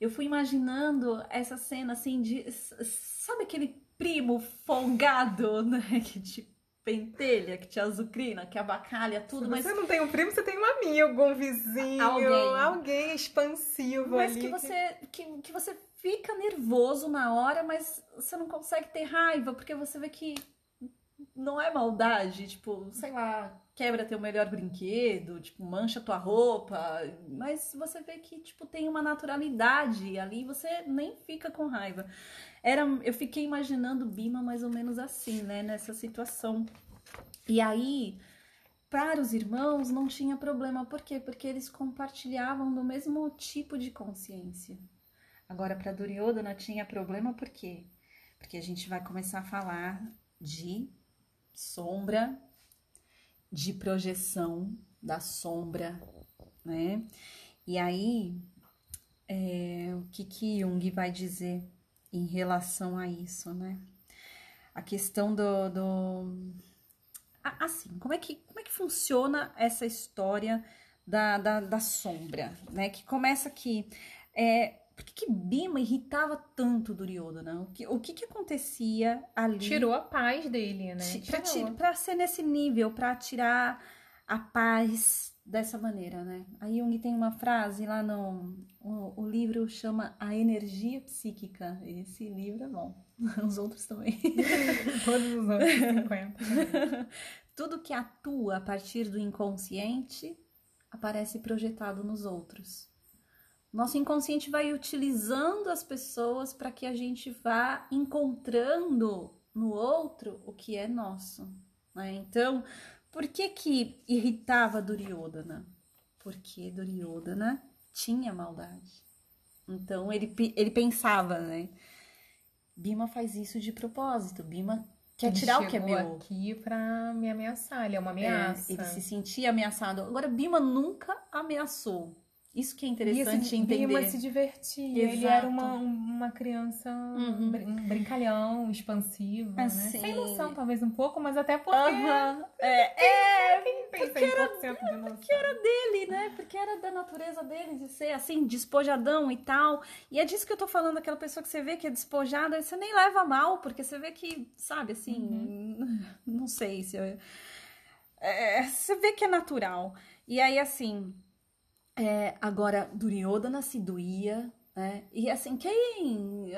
eu fui imaginando essa cena assim de. Sabe aquele primo folgado, né? Que te pentelha, que te azucrina, que abacalha tudo. Se
mas você não tem um primo, você tem um amigo, um vizinho, alguém, alguém expansivo
mas
ali.
que você que, que você fica nervoso na hora, mas você não consegue ter raiva, porque você vê que não é maldade, tipo, sei lá, quebra teu melhor brinquedo, tipo, mancha tua roupa, mas você vê que, tipo, tem uma naturalidade ali, você nem fica com raiva. Era, eu fiquei imaginando Bima mais ou menos assim, né, nessa situação. E aí, para os irmãos não tinha problema, por quê? Porque eles compartilhavam do mesmo tipo de consciência. Agora, para Duryodhana tinha problema por quê? Porque a gente vai começar a falar de sombra, de projeção da sombra, né? E aí, é, o que que Jung vai dizer em relação a isso, né? A questão do, do assim, como é que como é que funciona essa história da, da, da sombra, né? Que começa aqui, é, por que, que Bima irritava tanto Duryodhana? O que, o que, que acontecia ali?
Tirou a paz dele, né?
Pra, pra ser nesse nível, pra tirar a paz dessa maneira, né? A Jung tem uma frase lá no... O, o livro chama A Energia Psíquica. Esse livro é bom. Os outros também.
Todos os outros 50.
Tudo que atua a partir do inconsciente aparece projetado nos outros. Nosso inconsciente vai utilizando as pessoas para que a gente vá encontrando no outro o que é nosso. Né? Então, por que que irritava Duryodhana? Porque Duryodhana tinha maldade. Então ele, ele pensava, né? Bima faz isso de propósito. Bima quer ele tirar o que é meu.
aqui para me ameaçar. Ele é uma ameaça.
É, ele se sentia ameaçado. Agora Bima nunca ameaçou. Isso que é interessante esse, entender.
Bima se divertia. Exato. Ele era uma, uma criança uhum. um brincalhão, expansiva, assim. né? Sem noção, talvez um pouco, mas até porque. Uhum.
É, é quem pensa porque, era, de porque era dele, né? Porque era da natureza dele de ser assim, despojadão e tal. E é disso que eu tô falando, aquela pessoa que você vê que é despojada, você nem leva mal, porque você vê que, sabe, assim, uhum. não sei se. Eu, é, você vê que é natural. E aí, assim é, agora, Duryodhana se doía, né? E assim, quem.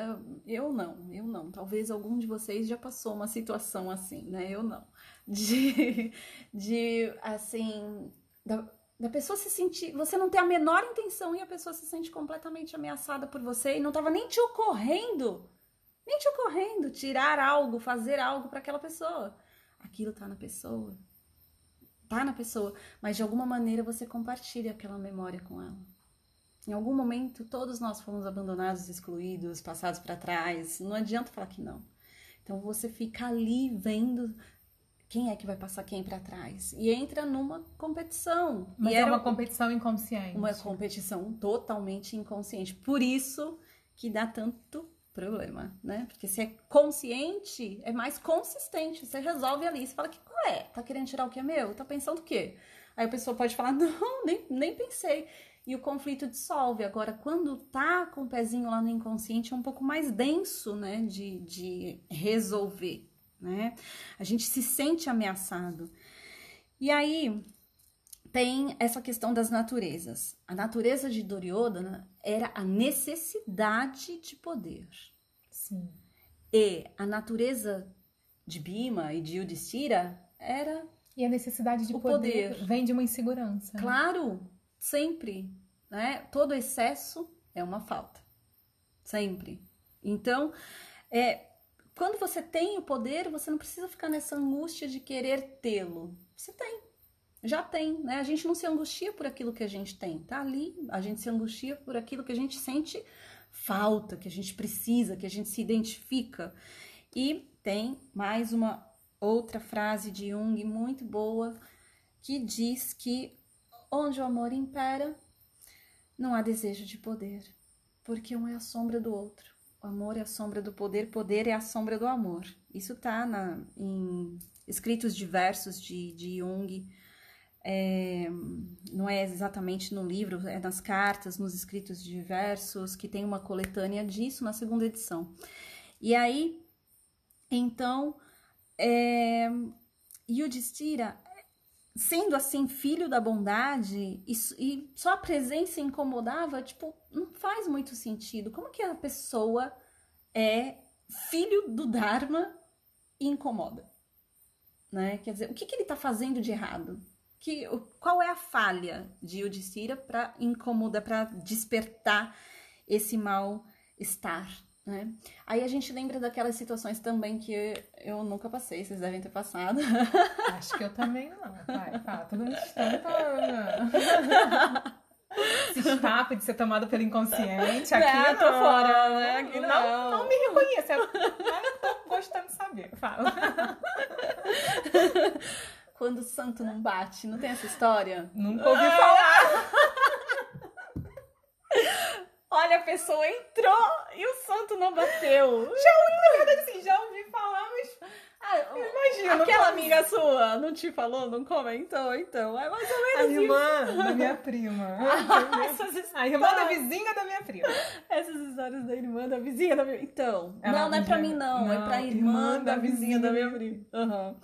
Eu não, eu não. Talvez algum de vocês já passou uma situação assim, né? Eu não. De, de assim, da, da pessoa se sentir. Você não ter a menor intenção e a pessoa se sente completamente ameaçada por você e não tava nem te ocorrendo, nem te ocorrendo tirar algo, fazer algo para aquela pessoa. Aquilo tá na pessoa tá na pessoa, mas de alguma maneira você compartilha aquela memória com ela. Em algum momento, todos nós fomos abandonados, excluídos, passados para trás. Não adianta falar que não. Então você fica ali vendo quem é que vai passar quem para trás e entra numa competição.
Mas
e
é uma competição inconsciente.
Uma competição totalmente inconsciente. Por isso que dá tanto problema, né? Porque se é consciente, é mais consistente. Você resolve ali, você fala que qual é? Tá querendo tirar o que é meu? Tá pensando o quê? Aí a pessoa pode falar, não, nem, nem pensei. E o conflito dissolve. Agora, quando tá com o pezinho lá no inconsciente, é um pouco mais denso, né? De, de resolver, né? A gente se sente ameaçado. E aí, tem essa questão das naturezas. A natureza de Duryodhana era a necessidade de poder.
Sim.
E a natureza de Bima e de Yudhishthira era
e a necessidade de poder, poder, vem de uma insegurança.
Né? Claro, sempre, né? Todo excesso é uma falta. Sempre. Então, é, quando você tem o poder, você não precisa ficar nessa angústia de querer tê-lo. Você tem já tem, né? A gente não se angustia por aquilo que a gente tem, tá ali, a gente se angustia por aquilo que a gente sente falta, que a gente precisa, que a gente se identifica. E tem mais uma outra frase de Jung muito boa que diz que onde o amor impera, não há desejo de poder, porque um é a sombra do outro. O amor é a sombra do poder, poder é a sombra do amor. Isso tá na, em escritos diversos de, de Jung é, não é exatamente no livro, é nas cartas, nos escritos diversos, que tem uma coletânea disso na segunda edição. E aí, então, é, Yudhishthira, sendo assim filho da bondade, e, e só a presença incomodava, tipo, não faz muito sentido. Como que a pessoa é filho do Dharma e incomoda? Né? Quer dizer, o que, que ele está fazendo de errado? Que, qual é a falha de Yudhishthira para incomodar, para despertar esse mal-estar, né? Aí a gente lembra daquelas situações também que eu nunca passei, vocês devem ter passado.
Acho que eu também não, pai. Tá, todo mundo está. Esse papo de ser tomado pelo inconsciente, aqui não, eu tô fora, né? Aqui não. Não, não me reconheça. Eu não tô gostando de saber. Fala
quando o santo não bate. Não tem essa história?
Nunca ouvi falar.
Olha, a pessoa entrou e o santo não bateu.
Já, na verdade, assim, já ouvi falar, mas. Ah, imagina.
Aquela amiga sua não te falou, não comentou, então. É mais ou menos
A irmã isso. da minha prima. a irmã da vizinha da minha prima.
Essas histórias da irmã da vizinha da minha Então, Ela não, não é pra mim, não. não é pra irmã, irmã da, da, vizinha, vizinha da minha prima. Uhum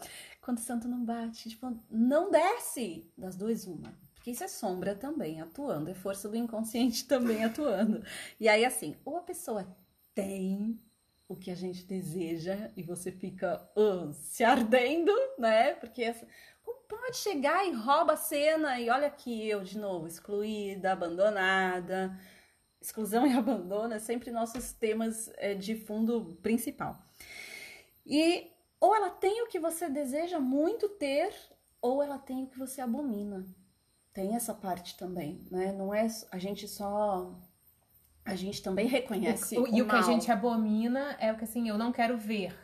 quando o santo não bate, tipo, não desce das duas uma. Porque isso é sombra também atuando, é força do inconsciente também atuando. E aí, assim, ou a pessoa tem o que a gente deseja e você fica uh, se ardendo, né? Porque como pode chegar e rouba a cena e olha aqui eu de novo, excluída, abandonada, exclusão e abandono é sempre nossos temas é, de fundo principal. E ou ela tem o que você deseja muito ter, ou ela tem o que você abomina. Tem essa parte também, né? Não é a gente só a gente também reconhece
o,
o,
e o que a gente abomina é o que assim, eu não quero ver.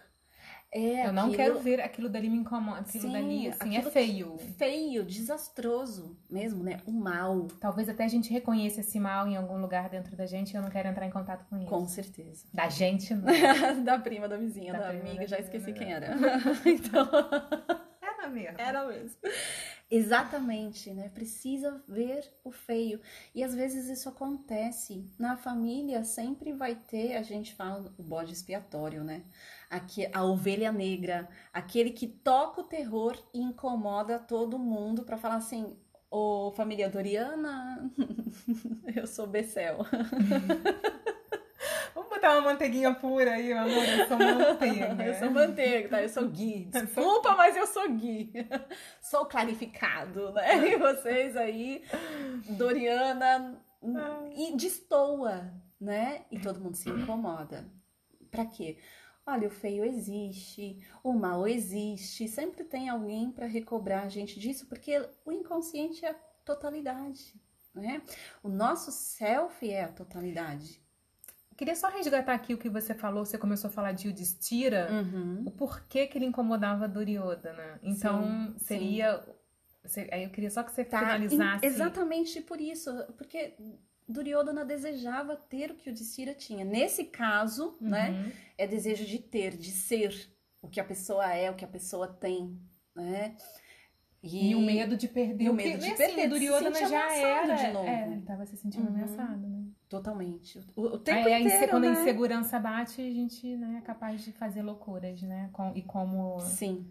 É
eu não
aquilo-
quero ver aquilo dali me incomoda, aquilo
Sim,
dali assim é
aquilo
feio.
feio, desastroso mesmo, né? O mal,
Talvez até a gente reconheça esse mal em algum lugar dentro da gente e eu não quero entrar em contato com isso.
com certeza.
Da gente, não.
da prima, da vizinha,
Da
da,
prima,
amiga,
da
já esqueci quem era. então,
Era mesmo.
era mesmo. Exatamente, né? Precisa ver o feio. E às vezes isso acontece. Na família sempre vai ter, a gente fala o bode expiatório, né? Aqui, a ovelha negra, aquele que toca o terror e incomoda todo mundo pra falar assim: Ô família Doriana, eu sou Becel.
Botar uma manteiguinha pura aí, meu amor. Eu sou manteiga.
Eu sou manteiga, tá? Eu sou Gui. Desculpa, mas eu sou Gui. Sou clarificado, né? E vocês aí, Doriana, e destoa, né? E todo mundo se incomoda. Pra quê? Olha, o feio existe, o mal existe, sempre tem alguém pra recobrar a gente disso, porque o inconsciente é a totalidade, né? O nosso self é a totalidade.
Queria só resgatar aqui o que você falou. Você começou a falar de Yudhishthira.
Uhum.
o porquê que ele incomodava Duryodhana. Então,
Sim,
seria... você- Aí eu queria só que você
Tá,
finalizasse.
exatamente por isso, porque Duryodhana desejava ter o que o Yudhishthira tinha. Nesse caso, né,
Uhum.
é desejo de ter, de ser o que a pessoa é, o que a pessoa tem, né?
E, o medo de perder.
e o medo de
assim,
perder,
Duryodhana já era.
de novo.
É, ele tava se sentindo
Uhum.
ameaçado, né?
Totalmente. O, o tempo
aí
inteiro,
quando a
né?
insegurança bate, a gente né, é capaz de fazer loucuras, né? Com- e como.
Sim,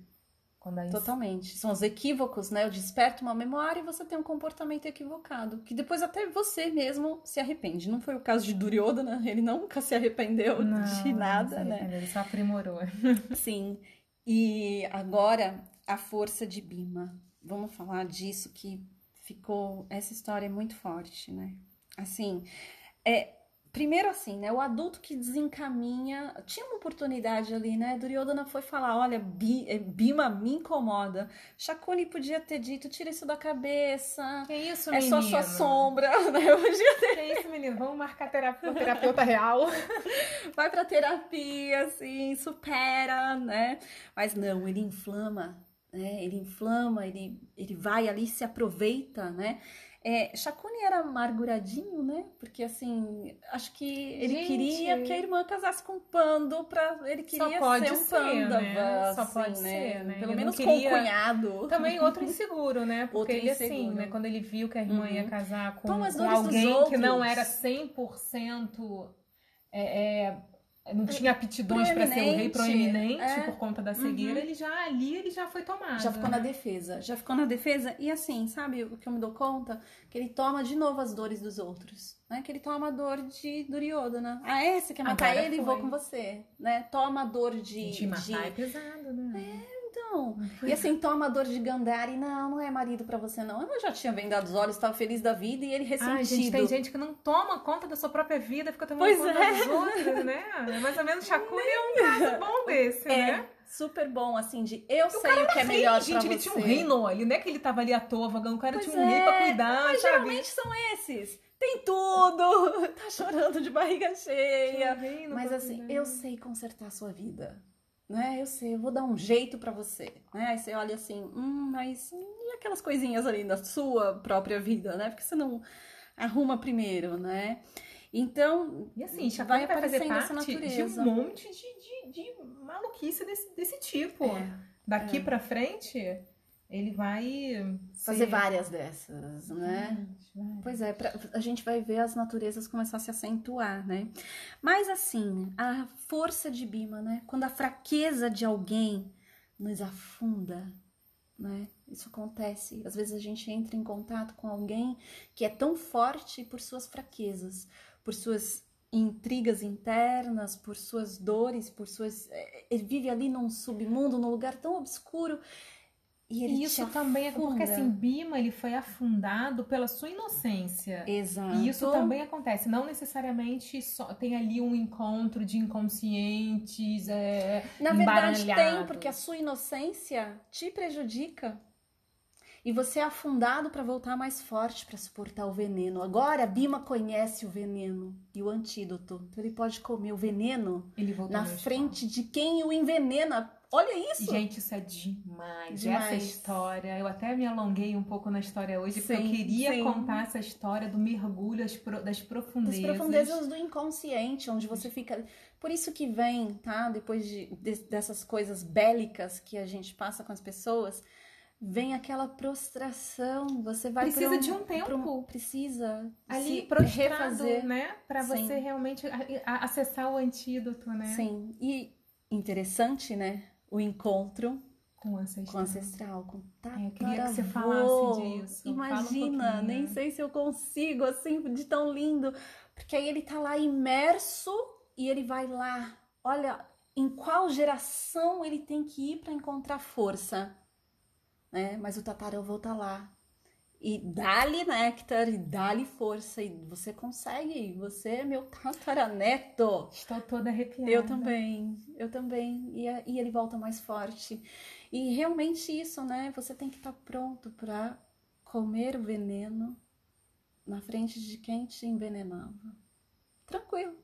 Quando a
totalmente. São os equívocos, né? Eu desperto uma memória e você tem um comportamento equivocado. Que depois até você mesmo se arrepende. Não foi o caso de Duryodhana, ele nunca se arrependeu
Não,
de nada, né?
Ele só aprimorou.
Sim. E agora a força de Bima. Vamos falar disso que ficou. Essa história é muito forte, né? Assim, é. Primeiro assim, né? O adulto que desencaminha. Tinha uma oportunidade ali, né? Duryodhana foi falar: olha, Bi- eh, Bima me incomoda. Shakuni podia ter dito: tira isso da cabeça.
Que isso,
É
menino?
só sua sombra, né? Eu podia
Que isso, menino? Vamos marcar terapia, terapeuta real.
vai pra terapia, assim, supera, né? Mas não, ele inflama, né? Ele inflama, ele, ele vai ali, se aproveita, né? É, Shakuni era amarguradinho, né? Porque assim, acho que ele
Gente.
queria que a irmã casasse com um pando pra. Ele
Só
queria
pode
ser um
ser,
pândava,
né? Só
assim,
pode
né?
ser, né?
Pelo
Ele
menos
queria-
com o cunhado.
Também outro inseguro, né? Porque
Outro
ele, assim,
inseguro.
né? Quando ele viu que a irmã ia
Uhum.
casar com, com alguém que não era 100% é, é, não tinha aptidões para ser o rei
Proeminente, é.
por conta da cegueira,
Uhum.
ele já ali ele já foi tomado.
Já ficou na
né?
defesa, já ficou na defesa. E assim, sabe o que eu me dou conta? Que ele toma de novo as dores dos outros, né? Que ele toma a dor de Duryodhana. Ah, é? Você quer matar
Agora
ele?
foi.
Vou com você, né? Toma a dor de...
De matar
de-
é pesado, né?
Então, e assim, toma a dor de Gandhari. Não, não é marido pra você, não. Eu já tinha vendado os olhos, estava feliz da vida e ele ressentido.
Ai, gente, tem gente que não toma conta da sua própria vida, fica tomando
Pois
conta
é.
dos outros, né? É mais ou menos Shakuni é um caso bom desse,
É,
né?
super bom, assim, de eu
O
sei o que é
era
melhor
rei,
pra
gente, ele
você.
tinha um reino, ele não é que ele tava ali à toa vagando, o cara
Pois
tinha um rei pra
é,
cuidar,
Mas
sabe?
geralmente são esses. Tem tudo, tá chorando de barriga cheia.
um
Mas assim,
cuidar.
eu sei consertar a sua vida. Né? Eu sei, eu vou dar um jeito pra você. Né? Aí você olha assim, hum, mas e aquelas coisinhas ali da sua própria vida, né? Porque você não arruma primeiro, né? Então,
E assim, Chacon
vai
vai, fazer
aparecendo essa
parte de
natureza.
um monte de, de, de maluquice desse, desse tipo.
É,
Daqui
é.
pra frente, ele vai
fazer
ser-
várias dessas, né?
Vai.
Pois é, pra- a gente vai ver as naturezas começar a se acentuar, né? Mas assim, a força de Bima, né? Quando a fraqueza de alguém nos afunda, né? Isso acontece. Às vezes a gente entra em contato com alguém que é tão forte por suas fraquezas, por suas intrigas internas, por suas dores, por suas. eh, Ele vive ali num submundo, num lugar tão obscuro. E ele
isso também é porque assim, Bima ele foi afundado pela sua inocência.
Exato.
E isso também acontece. Não necessariamente só tem ali um encontro de inconscientes. É,
Na verdade tem, porque a sua inocência te prejudica. E você é afundado para voltar mais forte para suportar o veneno. Agora, Bima conhece o veneno e o antídoto. Então, ele pode comer o veneno na frente de quem o envenena. Olha isso!
Gente, isso é demais. demais. Essa história, eu até me alonguei um pouco na história hoje, sim, porque eu queria sim. contar essa história do mergulho das profundezas.
Das profundezas do inconsciente, onde você fica. Por isso que vem, tá? Depois de, de dessas coisas bélicas que a gente passa com as pessoas vem aquela prostração, você vai
precisa um, de um tempo,
um, precisa
ali prostrado, refazer, né, para você realmente acessar o antídoto, né?
Sim. E interessante, né, o encontro
com o ancestral,
com, ancestral, com
é, eu queria que você falasse disso.
Imagina, um nem sei se eu consigo assim de tão lindo, porque aí ele tá lá imerso e ele vai lá, olha, em qual geração ele tem que ir para encontrar força né? Mas o tataravô tá lá. E dá-lhe néctar, e dá-lhe força, e você consegue, você é meu tataraneto.
Estou toda arrepiada.
Eu também, eu também. E, e ele volta mais forte. E realmente isso, né? Você tem que estar tá pronto para comer o veneno na frente de quem te envenenava. Tranquilo.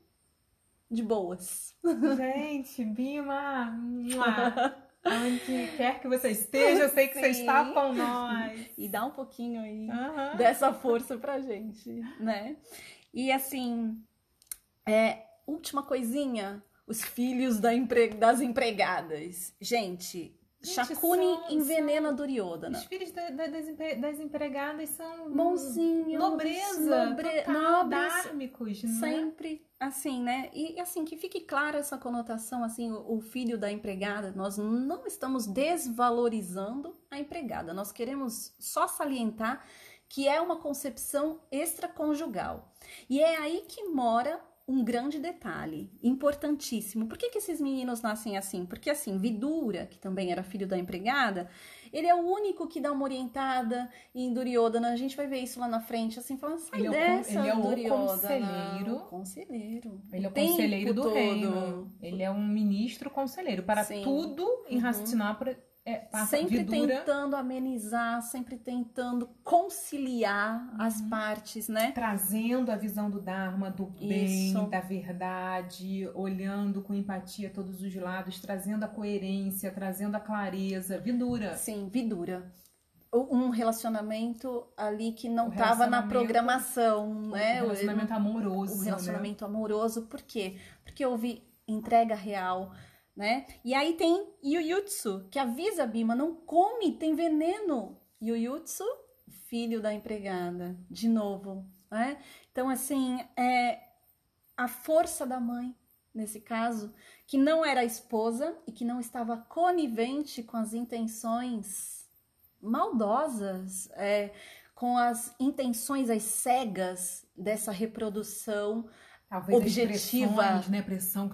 De boas.
Gente, Bima! Onde quer que você esteja, eu sei que Sim. você está com nós.
E dá um pouquinho aí uhum. dessa força pra gente, né? E assim, é, última coisinha, os filhos da empre... das empregadas. Gente, Shakuni são, envenena são, Duryodhana.
Os filhos da, da, das, das, empregadas são
bonzinhos,
nobreza, nobre, total, dármicos,
né? sempre assim, né? E assim que fique clara essa conotação, assim, o, o, filho da empregada. Nós não estamos desvalorizando a empregada. Nós queremos só salientar que é uma concepção extraconjugal. E é aí que mora um grande detalhe, importantíssimo. Por que, que esses meninos nascem assim? Porque assim, Vidura, que também era filho da empregada, ele é o único que dá uma orientada em Duryodhana. A gente vai ver isso lá na frente, assim, falando, sai
ele
dessa,
é o, ele é o
Duryodhana.
conselheiro.
O conselheiro.
Ele é o conselheiro do todo. reino. Ele é um ministro conselheiro para Sim. tudo em uhum. Hastinapura é,
sempre tentando amenizar, sempre tentando conciliar uhum. as partes, né?
Trazendo a visão do Dharma, do bem, Isso. da verdade, olhando com empatia todos os lados, trazendo a coerência, trazendo a clareza. Vidura.
Sim, vidura um relacionamento ali que não estava na programação, né?
O relacionamento amoroso.
O né? relacionamento né? amoroso, por quê? Porque houve entrega real, né? E aí tem Yuyutsu, que avisa a Bima, não come, tem veneno. Yuyutsu, filho da empregada, de novo, né? Então, assim, é a força da mãe, nesse caso, que não era esposa e que não estava conivente com as intenções maldosas, é, com as intenções as cegas dessa reprodução Talvez objetiva.
né? Pressão,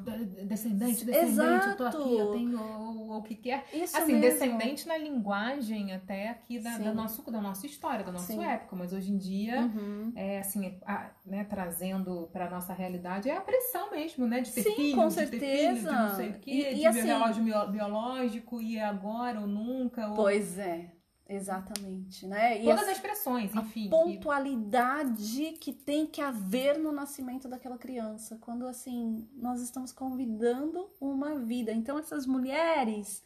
descendente, descendente, Exato. eu tô aqui, eu tenho o, o que quer. Isso assim, mesmo. descendente na linguagem até aqui da, da, nosso, da nossa história, da nossa Sim. época, mas hoje em dia, uhum. é assim, a, né, trazendo para nossa realidade, é a pressão mesmo, né? De ter
Sim,
filho,
com
de
certeza.
ter filho, de não sei o quê, e, de e assim, relógio biológico, e agora ou nunca. Ou...
Pois é. Exatamente, né?
E Todas as pressões, enfim.
A pontualidade que tem que haver no nascimento daquela criança, quando assim nós estamos convidando uma vida. Então essas mulheres,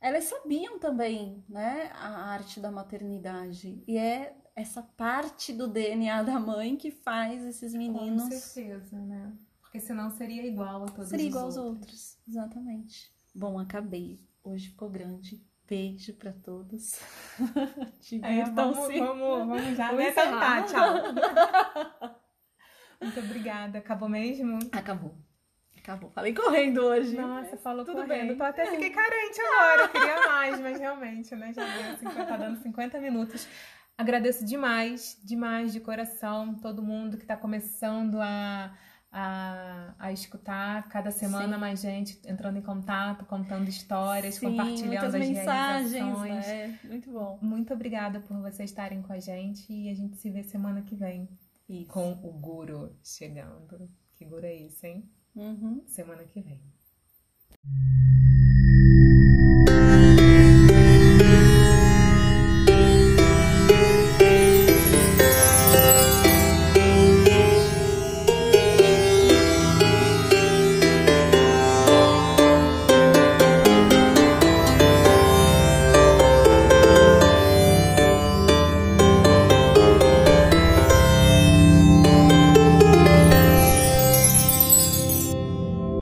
elas sabiam também, né, a arte da maternidade e é essa parte do DNA da mãe que faz esses meninos. Com
certeza, né? Porque senão seria igual a todos
seria
os
igual
outros.
aos outros, exatamente. Bom, acabei. Hoje ficou grande beijo para todos.
É, vamos, vamos, vamos já vamos cantar. Tchau. Muito obrigada. Acabou mesmo?
Acabou. Acabou. Falei correndo hoje.
Nossa, falou Tudo correndo. Bem. Tô até fiquei carente agora. Eu queria mais, mas realmente, né? Já deu 50, tá dando 50 minutos. Agradeço demais, demais de coração, todo mundo que está começando a a, a escutar cada semana Sim. mais gente entrando em contato, contando histórias,
Sim,
compartilhando as
mensagens, realizações. Né? Muito bom.
Muito obrigada por vocês estarem com a gente e a gente se vê semana que vem
Isso.
com o Guru chegando. Que Guru é esse, hein?
Uhum.
Semana que vem.